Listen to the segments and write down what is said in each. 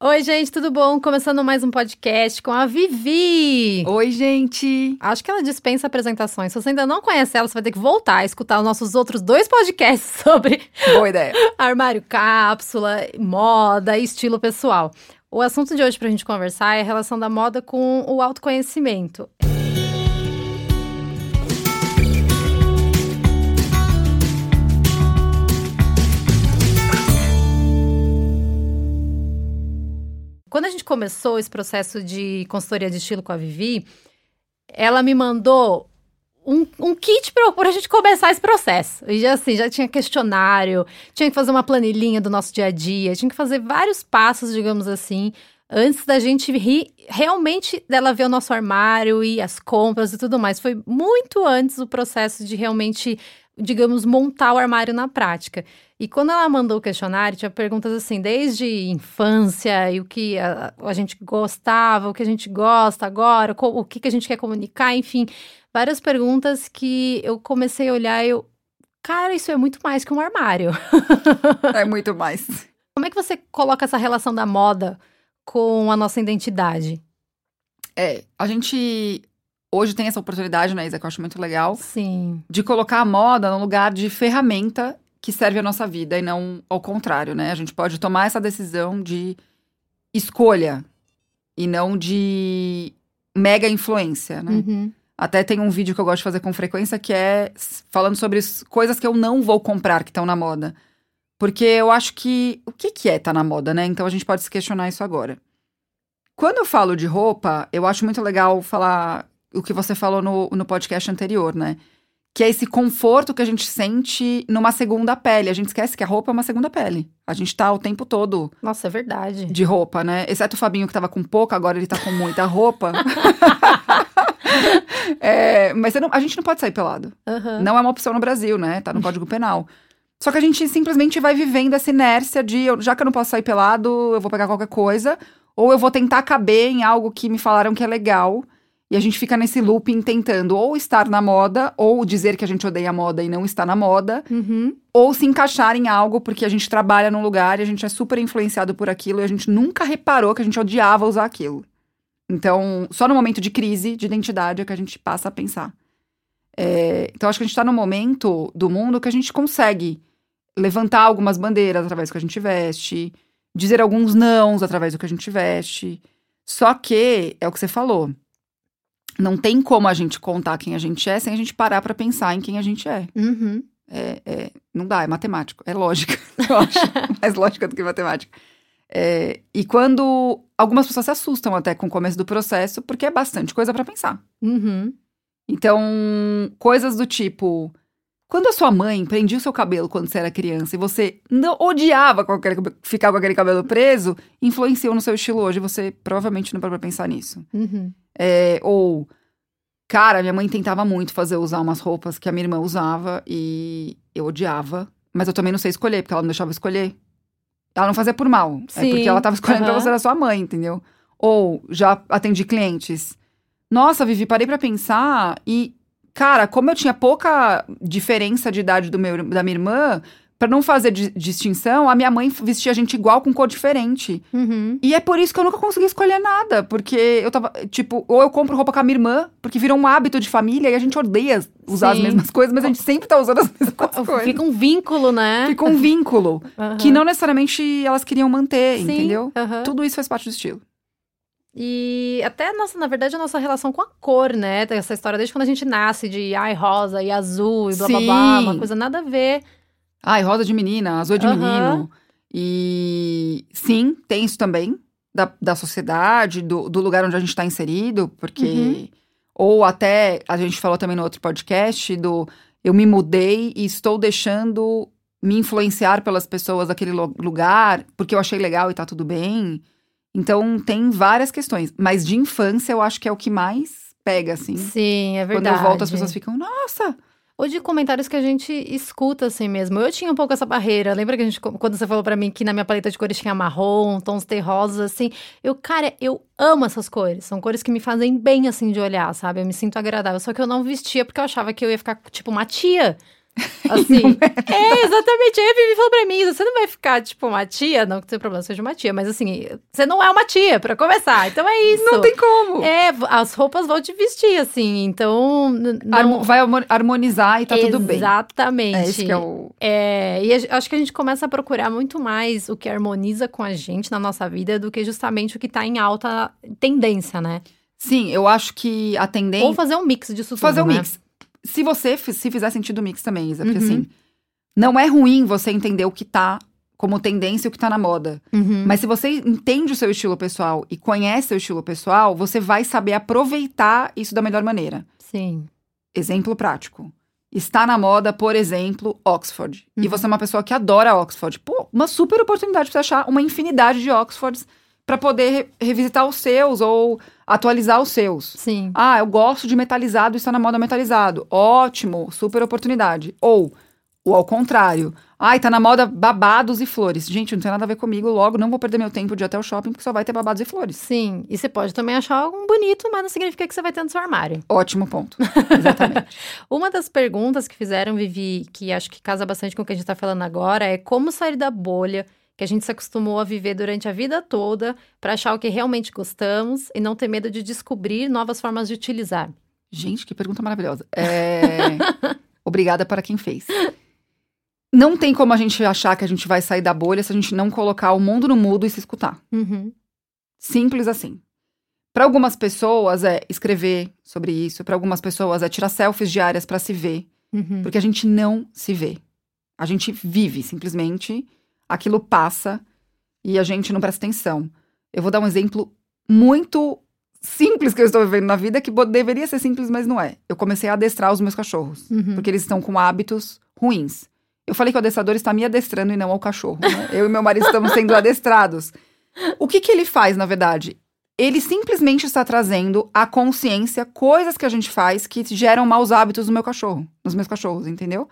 Oi, gente, tudo bom? Começando mais um podcast com a Vivi. Oi, gente. Acho que ela dispensa apresentações. Se você ainda não conhece ela, você vai ter que voltar a escutar os nossos outros dois podcasts sobre Boa ideia. armário cápsula, moda e estilo pessoal. O assunto de hoje pra gente conversar é a relação da moda com o autoconhecimento. Quando a gente começou esse processo de consultoria de estilo com a Vivi, ela me mandou um, um kit para a gente começar esse processo. E já assim, já tinha questionário, tinha que fazer uma planilhinha do nosso dia a dia, tinha que fazer vários passos, digamos assim, antes da gente ri, realmente dela ver o nosso armário e as compras e tudo mais. Foi muito antes o processo de realmente, digamos, montar o armário na prática. E quando ela mandou o questionário, tinha perguntas assim, desde infância e o que a, a gente gostava, o que a gente gosta agora, o que, que a gente quer comunicar, enfim, várias perguntas que eu comecei a olhar e eu, cara, isso é muito mais que um armário. É muito mais. Como é que você coloca essa relação da moda com a nossa identidade? É, a gente hoje tem essa oportunidade, né, Isa, que eu acho muito legal, Sim. de colocar a moda no lugar de ferramenta que serve a nossa vida e não ao contrário, né? A gente pode tomar essa decisão de escolha e não de mega influência, né? Uhum. Até tem um vídeo que eu gosto de fazer com frequência que é falando sobre as coisas que eu não vou comprar que estão na moda. Porque eu acho que. O que, que é tá na moda, né? Então a gente pode se questionar isso agora. Quando eu falo de roupa, eu acho muito legal falar o que você falou no, no podcast anterior, né? Que é esse conforto que a gente sente numa segunda pele. A gente esquece que a roupa é uma segunda pele. A gente tá o tempo todo Nossa, é verdade. de roupa, né? Exceto o Fabinho que tava com pouca, agora ele tá com muita roupa. É, mas não- a gente não pode sair pelado. Aham. Não é uma opção no Brasil, né? Tá no Código Penal. Só que a gente simplesmente vai vivendo essa inércia de, já que eu não posso sair pelado, eu vou pegar qualquer coisa. Ou eu vou tentar caber em algo que me falaram que é legal. E a gente fica nesse looping tentando ou estar na moda, ou dizer que a gente odeia a moda e não está na moda, Uhum. ou se encaixar em algo porque a gente trabalha num lugar e a gente é super influenciado por aquilo e a gente nunca reparou que a gente odiava usar aquilo. Então, só no momento de crise de identidade é que a gente passa a pensar. É, então, acho que a gente está num momento do mundo que a gente consegue levantar algumas bandeiras através do que a gente veste, dizer alguns nãos através do que a gente veste. Só que, é o que você falou, não tem como a gente contar quem a gente é sem a gente parar para pensar em quem a gente é. Uhum. É, é, não dá, é matemático, é lógica, eu acho. Mais lógica do que matemática. É, e quando algumas pessoas se assustam até com o começo do processo, porque é bastante coisa para pensar. Uhum. Então, coisas do tipo. Quando a sua mãe prendia o seu cabelo quando você era criança e você não odiava aquele- ficar com aquele cabelo preso, influenciou no seu estilo hoje. Você provavelmente não parou pra pensar nisso. Uhum. É, ou, cara, minha mãe tentava muito fazer eu usar umas roupas que a minha irmã usava e eu odiava. Mas eu também não sei escolher, porque ela não deixava escolher. Ela não fazia por mal. É Sim, porque ela tava escolhendo pra aham. você da sua mãe, entendeu? Ou, já atendi clientes. Nossa, Vivi, parei pra pensar e, cara, como eu tinha pouca diferença de idade do meu, da minha irmã, pra não fazer di- distinção, a minha mãe vestia a gente igual com cor diferente. Uhum. E é por isso que eu nunca consegui escolher nada. Porque eu tava, tipo, ou eu compro roupa com a minha irmã, porque virou um hábito de família e a gente odeia usar Sim. as mesmas coisas, mas a gente sempre tá usando as mesmas coisas. Fica um vínculo, né? Fica um vínculo Aham. que não necessariamente elas queriam manter, Sim, entendeu? aham. Tudo isso faz parte do estilo. E até, nossa, na verdade, a nossa relação com a cor, né? Tem Essa história desde quando a gente nasce, de ai, rosa e azul e blá blá blá, uma coisa nada a ver. Ai, rosa de menina, azul é de Aham. menino. E sim, tem isso também. Da, da sociedade, do, do lugar onde a gente tá inserido, porque. Uhum. Ou até, a gente falou também no outro podcast, do eu me mudei e estou deixando me influenciar pelas pessoas daquele lugar, porque eu achei legal e tá tudo bem. Então, tem várias questões. Mas de infância, eu acho que é o que mais pega, assim. Sim, é Quando verdade. eu volto, as pessoas ficam, nossa, Ou de comentários que a gente escuta assim mesmo. Eu tinha um pouco essa barreira. Lembra que a gente, quando você falou pra mim que na minha paleta de cores tinha marrom, tons terrosos, assim. Eu, cara, eu amo essas cores. São cores que me fazem bem, assim, de olhar, sabe? Eu me sinto agradável. Só que eu não vestia porque eu achava que eu ia ficar tipo uma tia. Assim, é, exatamente. Aí a Vivi falou pra mim, você não vai ficar, tipo, uma tia, não que o seu problema seja uma tia, mas assim, você não é uma tia, pra começar. Então é isso. Não tem como. É, as roupas vão te vestir, assim, então... Não... Vai harmonizar e tá tudo bem. Exatamente. É esse que é o... É, e acho que a gente começa a procurar muito mais o que harmoniza com a gente na nossa vida do que justamente o que tá em alta tendência, né? Sim, eu acho que a tendência... Ou fazer um mix disso tudo, Fazer um né? mix. Se você, se fizer sentido mix também, Isa, porque Uhum. assim, não é ruim você entender o que tá como tendência e o que tá na moda. Uhum. Mas se você entende o seu estilo pessoal e conhece seu estilo pessoal, você vai saber aproveitar isso da melhor maneira. Sim. Exemplo prático. Está na moda, por exemplo, Oxford. E Uhum. você é uma pessoa que adora Oxford. Pô, uma super oportunidade pra você achar uma infinidade de Oxfords pra poder re- revisitar os seus ou atualizar os seus. Sim. Ah, eu gosto de metalizado, está na moda metalizado. Ótimo, super oportunidade. Ou, ou ao contrário. Ai, tá na moda babados e flores. Gente, não tem nada a ver comigo, logo não vou perder meu tempo de ir até o shopping, porque só vai ter babados e flores. Sim. E você pode também achar algum bonito, mas não significa que você vai ter no seu armário. Ótimo ponto. Exatamente. Uma das perguntas que fizeram, Vivi, que acho que casa bastante com o que a gente tá falando agora, é como sair da bolha que a gente se acostumou a viver durante a vida toda para achar o que realmente gostamos e não ter medo de descobrir novas formas de utilizar. Gente, que pergunta maravilhosa. É... Obrigada para quem fez. Não tem como a gente achar que a gente vai sair da bolha se a gente não colocar o mundo no mudo e se escutar. Uhum. Simples assim. Para algumas pessoas é escrever sobre isso, para algumas pessoas é tirar selfies diárias para se ver, Uhum. porque a gente não se vê. A gente vive simplesmente, aquilo passa e a gente não presta atenção. Eu vou dar um exemplo muito simples que eu estou vivendo na vida que deveria ser simples, mas não é. Eu comecei a adestrar os meus cachorros, Uhum. porque eles estão com hábitos ruins. Eu falei que o adestrador está me adestrando e não ao cachorro. né? Eu e meu marido estamos sendo adestrados. O que, que ele faz, na verdade? Ele simplesmente está trazendo à consciência coisas que a gente faz que geram maus hábitos no meu cachorro, nos meus cachorros, entendeu?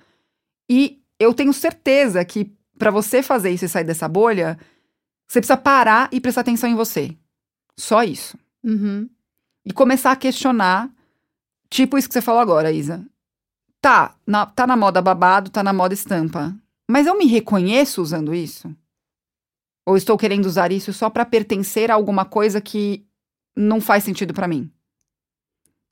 E eu tenho certeza que para você fazer isso e sair dessa bolha, você precisa parar e prestar atenção em você. Só isso. Uhum. E começar a questionar, tipo isso que você falou agora, Isa. Tá, na, tá na moda babado, tá na moda estampa. Mas eu me reconheço usando isso? Ou estou querendo usar isso só pra pertencer a alguma coisa que não faz sentido pra mim?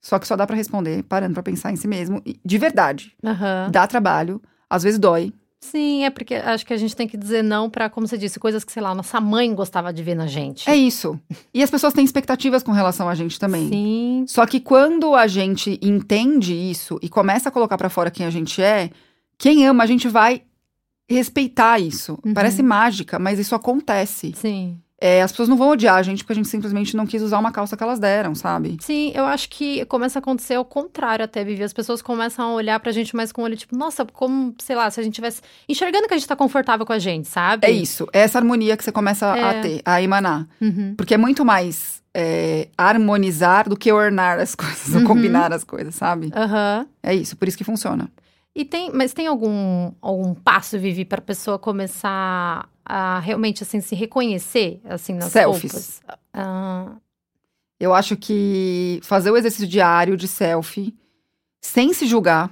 Só que só dá pra responder parando pra pensar em si mesmo. De verdade. Aham. Dá trabalho, às vezes dói. Sim, é porque acho que a gente tem que dizer não pra, como você disse, coisas que, sei lá, nossa mãe gostava de ver na gente. É isso. E as pessoas têm expectativas com relação a gente também. Sim. Só que quando a gente entende isso e começa a colocar pra fora quem a gente é, quem ama a gente vai respeitar isso. Uhum. Parece mágica, mas isso acontece. Sim. É, as pessoas não vão odiar a gente porque a gente simplesmente não quis usar uma calça que elas deram, sabe? Sim, eu acho que começa a acontecer ao contrário até, Vivi. As pessoas começam a olhar pra gente mais com o olho, tipo, nossa, como, sei lá, se a gente tivesse enxergando que a gente tá confortável com a gente, sabe? É isso. É essa harmonia que você começa É. a ter, a emanar. Uhum. Porque é muito mais é, harmonizar do que ornar as coisas, ou Uhum. combinar as coisas, sabe? Aham. É isso, por isso que funciona. E tem, mas tem algum, algum passo, Vivi, pra pessoa começar a realmente, assim, se reconhecer, assim, nas Selfies. roupas? Ah, Eu acho que fazer o exercício diário de selfie, sem se julgar,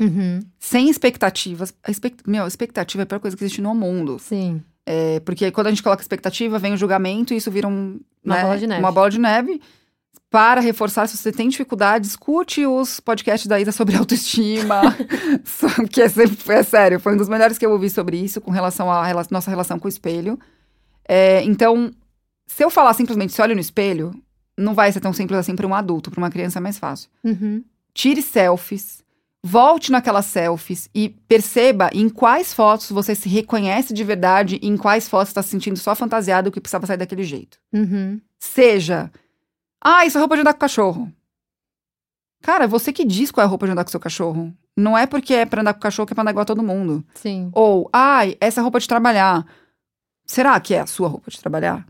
uhum, sem expectativas. A expect... Meu, expectativa é a pior coisa que existe no mundo. sim. É, porque quando a gente coloca expectativa, vem o julgamento e isso vira um, Uma né, bola de neve. uma bola de neve. Para reforçar, se você tem dificuldade, escute os podcasts da Isa sobre autoestima. Que é, é sério, foi um dos melhores que eu ouvi sobre isso, com relação à rela- nossa relação com o espelho. É, então, se eu falar simplesmente se olha no espelho, não vai ser tão simples assim para um adulto, para uma criança é mais fácil Uhum, tire selfies, volte naquelas selfies e perceba em quais fotos você se reconhece de verdade e em quais fotos está se sentindo só fantasiado que precisava sair daquele jeito. uhum, Seja, ah, isso é roupa de andar com o cachorro. Cara, você que diz qual é a roupa de andar com seu cachorro. Não é porque é pra andar com o cachorro que é pra andar igual a todo mundo. sim. Ou, ai, essa é a roupa de trabalhar. Será que é a sua roupa de trabalhar?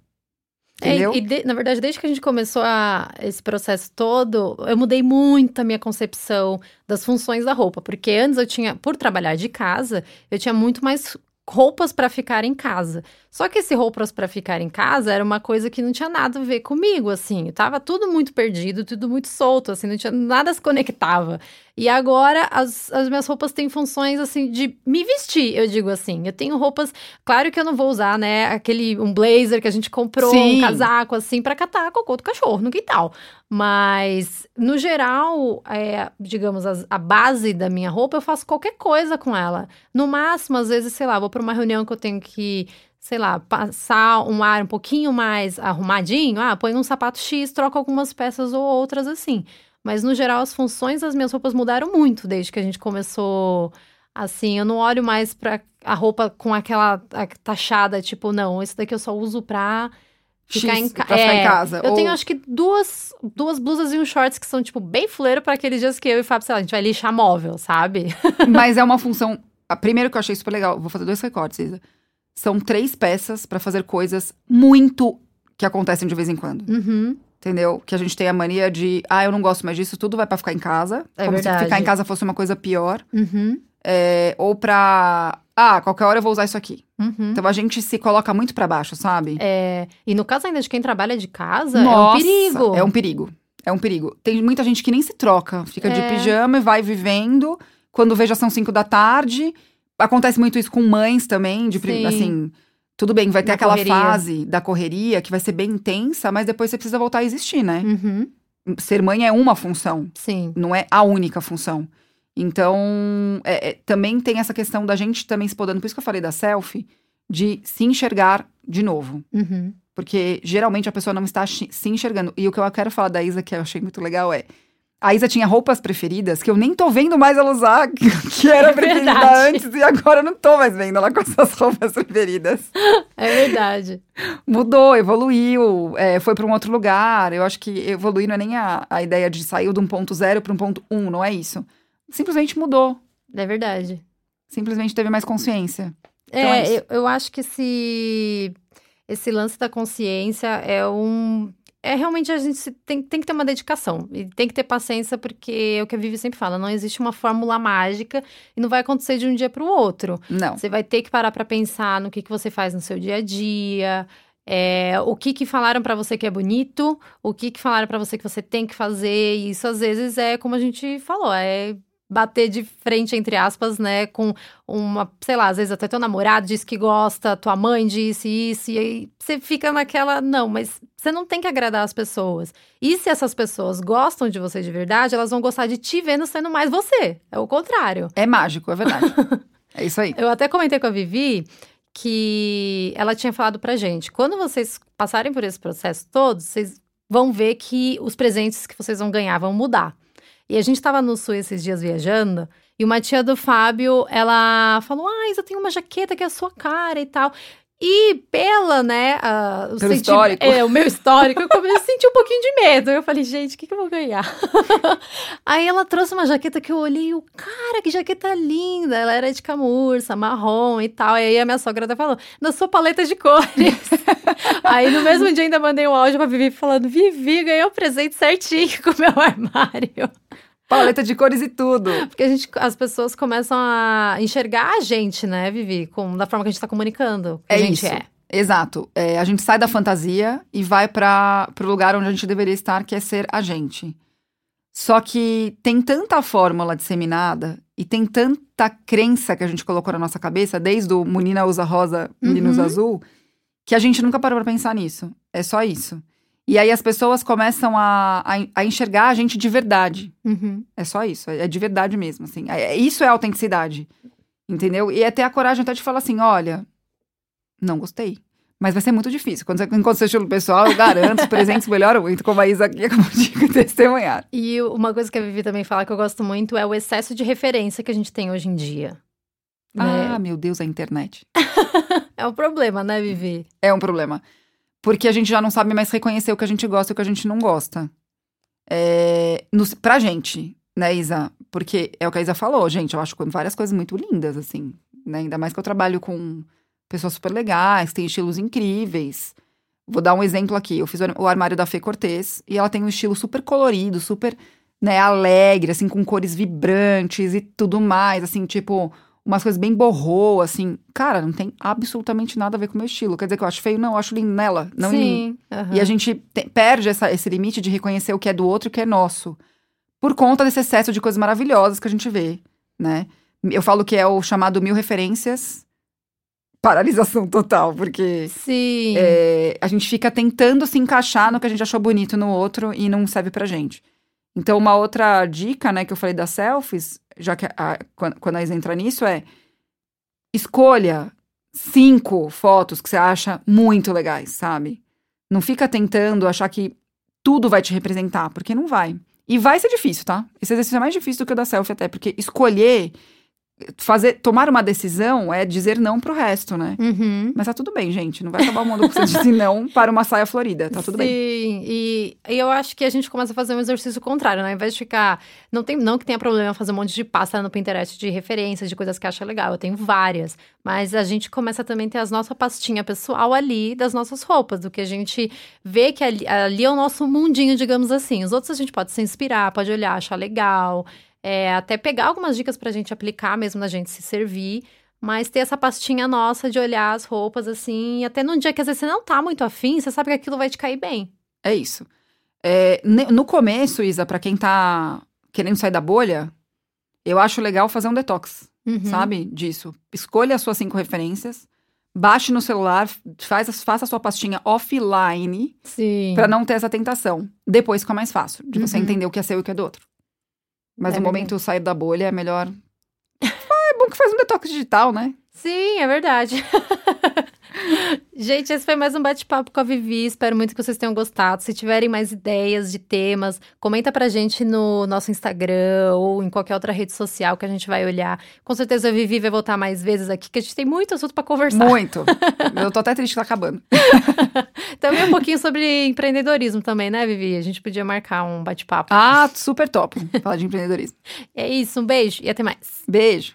É, Entendeu? e de- na verdade, desde que a gente começou a- esse processo todo, eu mudei muito a minha concepção das funções da roupa. Porque antes eu tinha, por trabalhar de casa, eu tinha muito mais roupas para ficar em casa. Só que esse roupas para ficar em casa era uma coisa que não tinha nada a ver comigo, assim. Tava tudo muito perdido, tudo muito solto, assim, não tinha nada se conectava. E agora as, as minhas roupas têm funções assim de me vestir, eu digo assim. Eu tenho roupas, claro que eu não vou usar, né, aquele um blazer que a gente comprou, Sim. um casaco assim para catar cocô do cachorro no quintal. Mas no geral, é, digamos as- a base da minha roupa, eu faço qualquer coisa com ela. No máximo, às vezes, sei lá, vou para uma reunião que eu tenho que sei lá, passar um ar um pouquinho mais arrumadinho, ah, põe um sapato X, troca algumas peças ou outras assim. Mas no geral, as funções das minhas roupas mudaram muito desde que a gente começou. Assim, eu não olho mais pra a roupa com aquela taxada, tipo, não, esse daqui eu só uso pra ficar X em, ca- pra ficar em É, casa. Eu Ou- tenho acho que duas, duas blusas e um shorts que são, tipo, bem fuleiro pra aqueles dias que eu e o Fábio, sei lá, a gente vai lixar móvel, sabe? Mas é uma função. A primeiro que eu achei super legal, vou fazer dois recortes, Isa. São três peças pra fazer coisas muito que acontecem de vez em quando. Uhum. Entendeu? Que a gente tem a mania de, ah, eu não gosto mais disso, tudo vai pra ficar em casa. É como verdade. se ficar em casa fosse uma coisa pior. Uhum. É, ou pra, ah, qualquer hora eu vou usar isso aqui. Uhum. Então a gente se coloca muito pra baixo, sabe? É, e no caso ainda de quem trabalha de casa, Nossa, é um perigo. É um perigo. É um perigo. Tem muita gente que nem se troca. Fica de É. pijama e vai vivendo. Quando vê já são cinco da tarde. Acontece muito isso com mães também. De, Sim. assim, tudo bem, vai ter Da aquela correria. fase da correria que vai ser bem intensa, mas depois você precisa voltar a existir, né? Uhum. Ser mãe é uma função, Sim. não é a única função. Então, é- é, também tem essa questão da gente também se podando. Por isso que eu falei da selfie, de se enxergar de novo. Uhum. Porque geralmente a pessoa não está se enxergando. E o que eu quero falar da Isa, que eu achei muito legal, é. A Isa tinha roupas preferidas que eu nem tô vendo mais ela usar, que, era É preferida verdade. antes, e agora eu não tô mais vendo ela com essas roupas preferidas. É verdade. Mudou, evoluiu, é, foi para um outro lugar. Eu acho que evoluir não é nem a, a ideia de sair de um ponto zero para um ponto um, não é isso. Simplesmente mudou. É verdade. Simplesmente teve mais consciência. Então é É, eu, eu acho que esse, esse lance da consciência é um. É realmente a gente tem, tem que ter uma dedicação e tem que ter paciência, porque é o que a Vivi sempre fala: não existe uma fórmula mágica e não vai acontecer de um dia para o outro. Não. Você vai ter que parar para pensar no que, que você faz no seu dia a dia, é, o que que falaram para você que é bonito, o que que falaram para você que você tem que fazer. E isso às vezes é como a gente falou, é bater de frente entre aspas, né, com uma, sei lá, às vezes até teu namorado disse que gosta, tua mãe disse isso e aí você fica naquela, não, mas você não tem que agradar as pessoas. E se essas pessoas gostam de você de verdade, elas vão gostar de te vendo sendo mais você. É o contrário. É mágico, é verdade. é isso aí. Eu até comentei com a Vivi que ela tinha falado pra gente: quando vocês passarem por esse processo todo, vocês vão ver que os presentes que vocês vão ganhar vão mudar. E a gente tava no sul esses dias viajando, e uma tia do Fábio, ela falou: Ah, Isa, tem uma jaqueta que é a sua cara e tal. E pela, né, o Pelo histórico. É, o meu histórico, eu comecei a sentir um pouquinho de medo. Eu falei, gente, o que, que eu vou ganhar? Aí ela trouxe uma jaqueta que eu olhei e o cara, que jaqueta linda. Ela era de camurça, marrom e tal. E aí a minha sogra até falou, na sua paleta de cores. aí no mesmo dia ainda mandei um áudio pra Vivi falando, Vivi, ganhei o presente certinho com o meu armário. Paleta de cores e tudo. Porque a gente, as pessoas começam a enxergar a gente, né, Vivi? Com, da forma que a gente tá comunicando. É a gente isso. é. Exato. É, a gente sai da fantasia e vai para o lugar onde a gente deveria estar, que é ser a gente. Só que tem tanta fórmula disseminada e tem tanta crença que a gente colocou na nossa cabeça, desde o menina usa rosa, menino usa Uhum. azul, que a gente nunca parou pra pensar nisso. É só isso. E aí as pessoas começam a, a, a enxergar a gente de verdade. Uhum. É só isso, é de verdade mesmo, assim. É- é- isso é autenticidade, entendeu? E é ter a coragem até de falar assim, olha, não gostei. Mas vai ser muito difícil. Quando você encontra seu estilo pessoal, eu garanto, os presentes melhoram muito, como a Isa aqui acabou de testemunhar. E uma coisa que a Vivi também fala que eu gosto muito é o excesso de referência que a gente tem hoje em dia. né? Ah, meu Deus, a internet. É um problema, né, Vivi? É um problema. Porque a gente já não sabe mais reconhecer o que a gente gosta e o que a gente não gosta. É, no, pra gente, né, Isa? Porque é o que a Isa falou, gente. Eu acho várias coisas muito lindas, assim. Né? Ainda mais que eu trabalho com pessoas super legais, tem estilos incríveis. Vou dar um exemplo aqui. Eu fiz o armário da Fê Cortez e ela tem um estilo super colorido, super né, alegre, assim, com cores vibrantes e tudo mais. Assim, tipo, umas coisas bem borrou, assim. Cara, não tem absolutamente nada a ver com o meu estilo. Quer dizer que eu acho feio? Não, eu acho lindo nela, não em mim. Sim. aham. E a gente te- perde essa- esse limite de reconhecer o que é do outro e o que é nosso. Por conta desse excesso de coisas maravilhosas que a gente vê, né? Eu falo que é o chamado mil referências, paralisação total, porque Sim. é, a gente fica tentando se encaixar no que a gente achou bonito no outro e não serve pra gente. Então, uma outra dica, né, que eu falei das selfies, já que a, quando, a Isa entra nisso, é escolha cinco fotos que você acha muito legais, sabe? Não fica tentando achar que tudo vai te representar, porque não vai. E vai ser difícil, tá? Esse exercício é mais difícil do que o da selfie, até, porque escolher, fazer, tomar uma decisão é dizer não pro resto, né? Uhum. Mas tá tudo bem, gente. Não vai acabar o mundo com você disse não para uma saia florida. Tá tudo Sim, bem. e, e eu acho que a gente começa a fazer um exercício contrário, né? Ao invés de ficar. Não, tem, não que tenha problema fazer um monte de pasta no Pinterest de referências, de coisas que acha legal. Eu tenho várias. Mas a gente começa também a ter a nossa pastinha pessoal ali das nossas roupas, do que a gente vê que ali, ali é o nosso mundinho, digamos assim. Os outros a gente pode se inspirar, pode olhar, achar legal. É, até pegar algumas dicas pra gente aplicar mesmo na gente se servir. Mas ter essa pastinha nossa de olhar as roupas assim, até num dia que às vezes você não tá muito afim, você sabe que aquilo vai te cair bem. É isso. É, no começo, Isa, pra quem tá querendo sair da bolha, eu acho legal fazer um detox, Uhum. sabe? Disso. Escolha as suas cinco referências, baixe no celular, faz, faça a sua pastinha offline Sim. pra não ter essa tentação. Depois fica mais fácil, de você Uhum. entender o que é seu e o que é do outro. Mas É no momento sair da bolha é melhor. Ah, é bom que faz um detox digital, né? Sim, é verdade. Gente, esse foi mais um bate-papo com a Vivi. Espero muito que vocês tenham gostado. Se tiverem mais ideias de temas, comenta pra gente no nosso Instagram ou em qualquer outra rede social que a gente vai olhar. Com certeza a Vivi vai voltar mais vezes aqui, que a gente tem muito assunto pra conversar. Muito. eu tô até triste que tá acabando. Também um pouquinho sobre empreendedorismo também, né, Vivi? A gente podia marcar um bate-papo. Ah, super top. Falar de empreendedorismo. É isso, um beijo e até mais. Beijo.